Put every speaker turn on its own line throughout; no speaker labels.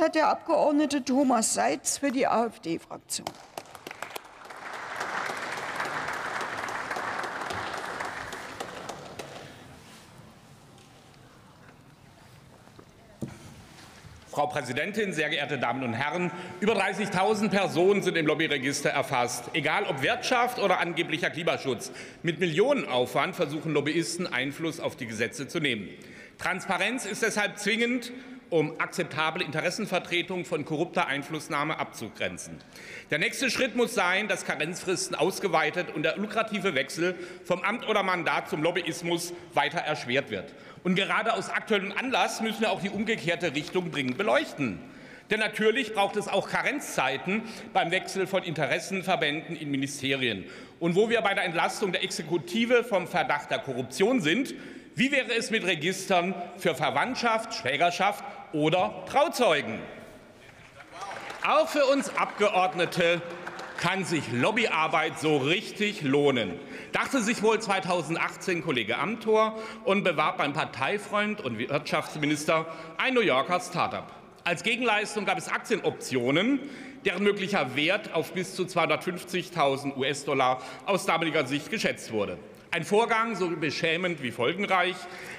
Wort hat der Abgeordnete Thomas Seitz für die AfD-Fraktion.
Frau Präsidentin, sehr geehrte Damen und Herren! Über 30.000 Personen sind im Lobbyregister erfasst. Egal ob Wirtschaft oder angeblicher Klimaschutz. Mit Millionenaufwand versuchen Lobbyisten, Einfluss auf die Gesetze zu nehmen. Transparenz ist deshalb zwingend, um akzeptable Interessenvertretung von korrupter Einflussnahme abzugrenzen. Der nächste Schritt muss sein, dass Karenzfristen ausgeweitet und der lukrative Wechsel vom Amt oder Mandat zum Lobbyismus weiter erschwert wird. Und gerade aus aktuellem Anlass müssen wir auch die umgekehrte Richtung dringend beleuchten. Denn natürlich braucht es auch Karenzzeiten beim Wechsel von Interessenverbänden in Ministerien. Und wo wir bei der Entlastung der Exekutive vom Verdacht der Korruption sind, wie wäre es mit Registern für Verwandtschaft, Schwägerschaft oder Trauzeugen? Auch für uns Abgeordnete kann sich Lobbyarbeit so richtig lohnen. Dachte sich wohl 2018 Kollege Amthor und bewarb beim Parteifreund und Wirtschaftsminister ein New Yorker Start-up. Als Gegenleistung gab es Aktienoptionen, deren möglicher Wert auf bis zu 250.000 US-Dollar aus damaliger Sicht geschätzt wurde. Ein Vorgang so beschämend wie folgenreich.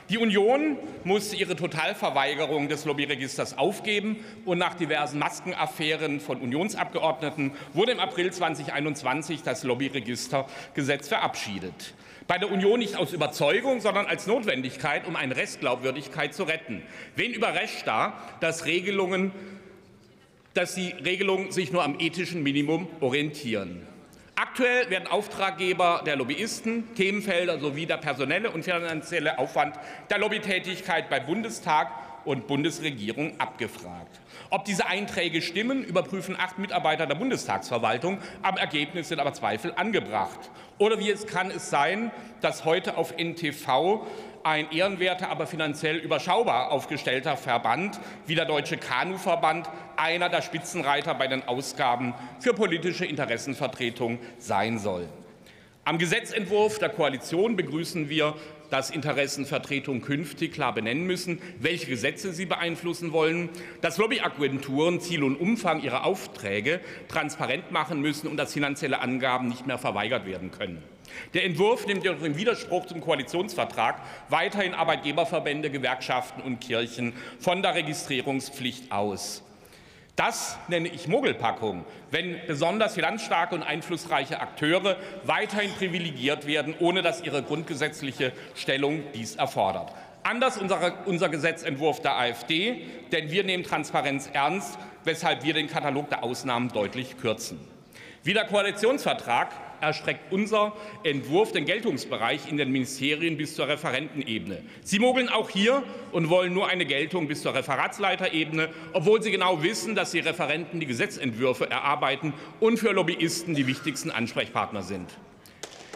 Die Union musste ihre Totalverweigerung des Lobbyregisters aufgeben und nach diversen Maskenaffären von Unionsabgeordneten wurde im April 2021 das Lobbyregistergesetz verabschiedet. Bei der Union nicht aus Überzeugung, sondern als Notwendigkeit, um eine Restglaubwürdigkeit zu retten. Wen überrascht da, dass Regelungen dass die Regelungen sich nur am ethischen Minimum orientieren. Aktuell werden Auftraggeber der Lobbyisten, Themenfelder sowie der personelle und finanzielle Aufwand der Lobbytätigkeit bei Bundestag und Bundesregierung abgefragt. Ob diese Einträge stimmen, überprüfen acht Mitarbeiter der Bundestagsverwaltung. Am Ergebnis sind aber Zweifel angebracht. Oder wie es kann es sein, dass heute auf NTV ein ehrenwerter, aber finanziell überschaubar aufgestellter Verband wie der Deutsche Kanuverband einer der Spitzenreiter bei den Ausgaben für politische Interessenvertretung sein soll. Am Gesetzentwurf der Koalition begrüßen wir, dass Interessenvertretungen künftig klar benennen müssen, welche Gesetze sie beeinflussen wollen, dass Lobbyagenturen Ziel und Umfang ihrer Aufträge transparent machen müssen und dass finanzielle Angaben nicht mehr verweigert werden können. Der Entwurf nimmt jedoch im Widerspruch zum Koalitionsvertrag weiterhin Arbeitgeberverbände, Gewerkschaften und Kirchen von der Registrierungspflicht aus. Das nenne ich Mogelpackung, wenn besonders finanzstarke und einflussreiche Akteure weiterhin privilegiert werden, ohne dass ihre grundgesetzliche Stellung dies erfordert. Anders unser, unser Gesetzentwurf der AfD, denn wir nehmen Transparenz ernst, weshalb wir den Katalog der Ausnahmen deutlich kürzen. Wie der Koalitionsvertrag erstreckt unser Entwurf den Geltungsbereich in den Ministerien bis zur Referentenebene. Sie mogeln auch hier und wollen nur eine Geltung bis zur Referatsleiterebene, obwohl sie genau wissen, dass die Referenten die Gesetzentwürfe erarbeiten und für Lobbyisten die wichtigsten Ansprechpartner sind.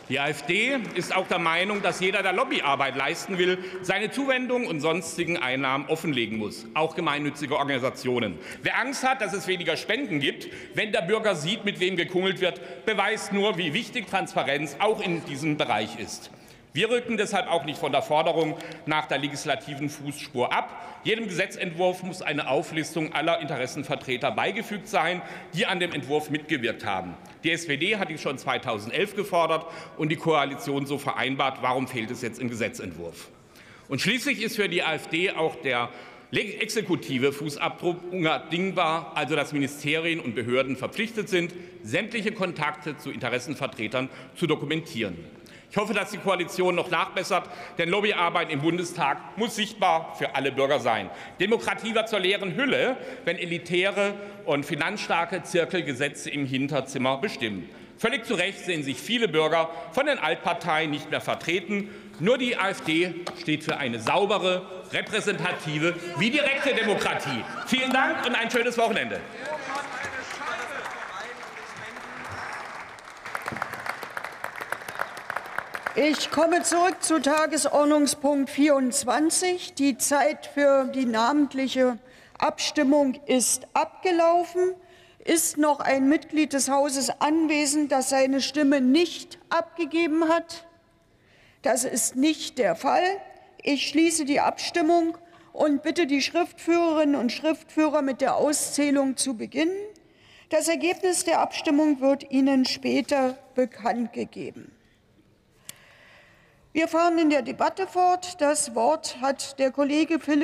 Die AfD ist auch der Meinung, dass jeder, der Lobbyarbeit leisten will, seine Zuwendungen und sonstigen Einnahmen offenlegen muss, auch gemeinnützige Organisationen. Wer Angst hat, dass es weniger Spenden gibt, wenn der Bürger sieht, mit wem gekungelt wird, beweist nur, wie wichtig Transparenz auch in diesem Bereich ist. Wir rücken deshalb auch nicht von der Forderung nach der legislativen Fußspur ab. Jedem Gesetzentwurf muss eine Auflistung aller Interessenvertreter beigefügt sein, die an dem Entwurf mitgewirkt haben. Die SPD hat dies schon 2011 gefordert und die Koalition so vereinbart. Warum fehlt es jetzt im Gesetzentwurf? Und schließlich ist für die AfD auch der exekutive Fußabdruck unabdingbar, also dass Ministerien und Behörden verpflichtet sind, sämtliche Kontakte zu Interessenvertretern zu dokumentieren. Ich hoffe, dass die Koalition noch nachbessert, denn Lobbyarbeit im Bundestag muss sichtbar für alle Bürger sein. Demokratie wird zur leeren Hülle, wenn elitäre und finanzstarke Zirkel Gesetze im Hinterzimmer bestimmen. Völlig zu Recht sehen sich viele Bürger von den Altparteien nicht mehr vertreten. Nur die AfD steht für eine saubere, repräsentative wie direkte Demokratie. Vielen Dank und ein schönes Wochenende.
Ich komme zurück zu Tagesordnungspunkt 24. Die Zeit für die namentliche Abstimmung ist abgelaufen. Ist noch ein Mitglied des Hauses anwesend, das seine Stimme nicht abgegeben hat? Das ist nicht der Fall. Ich schließe die Abstimmung und bitte die Schriftführerinnen und Schriftführer mit der Auszählung zu beginnen. Das Ergebnis der Abstimmung wird Ihnen später bekannt gegeben. Wir fahren in der Debatte fort. Das Wort hat der Kollege Philipp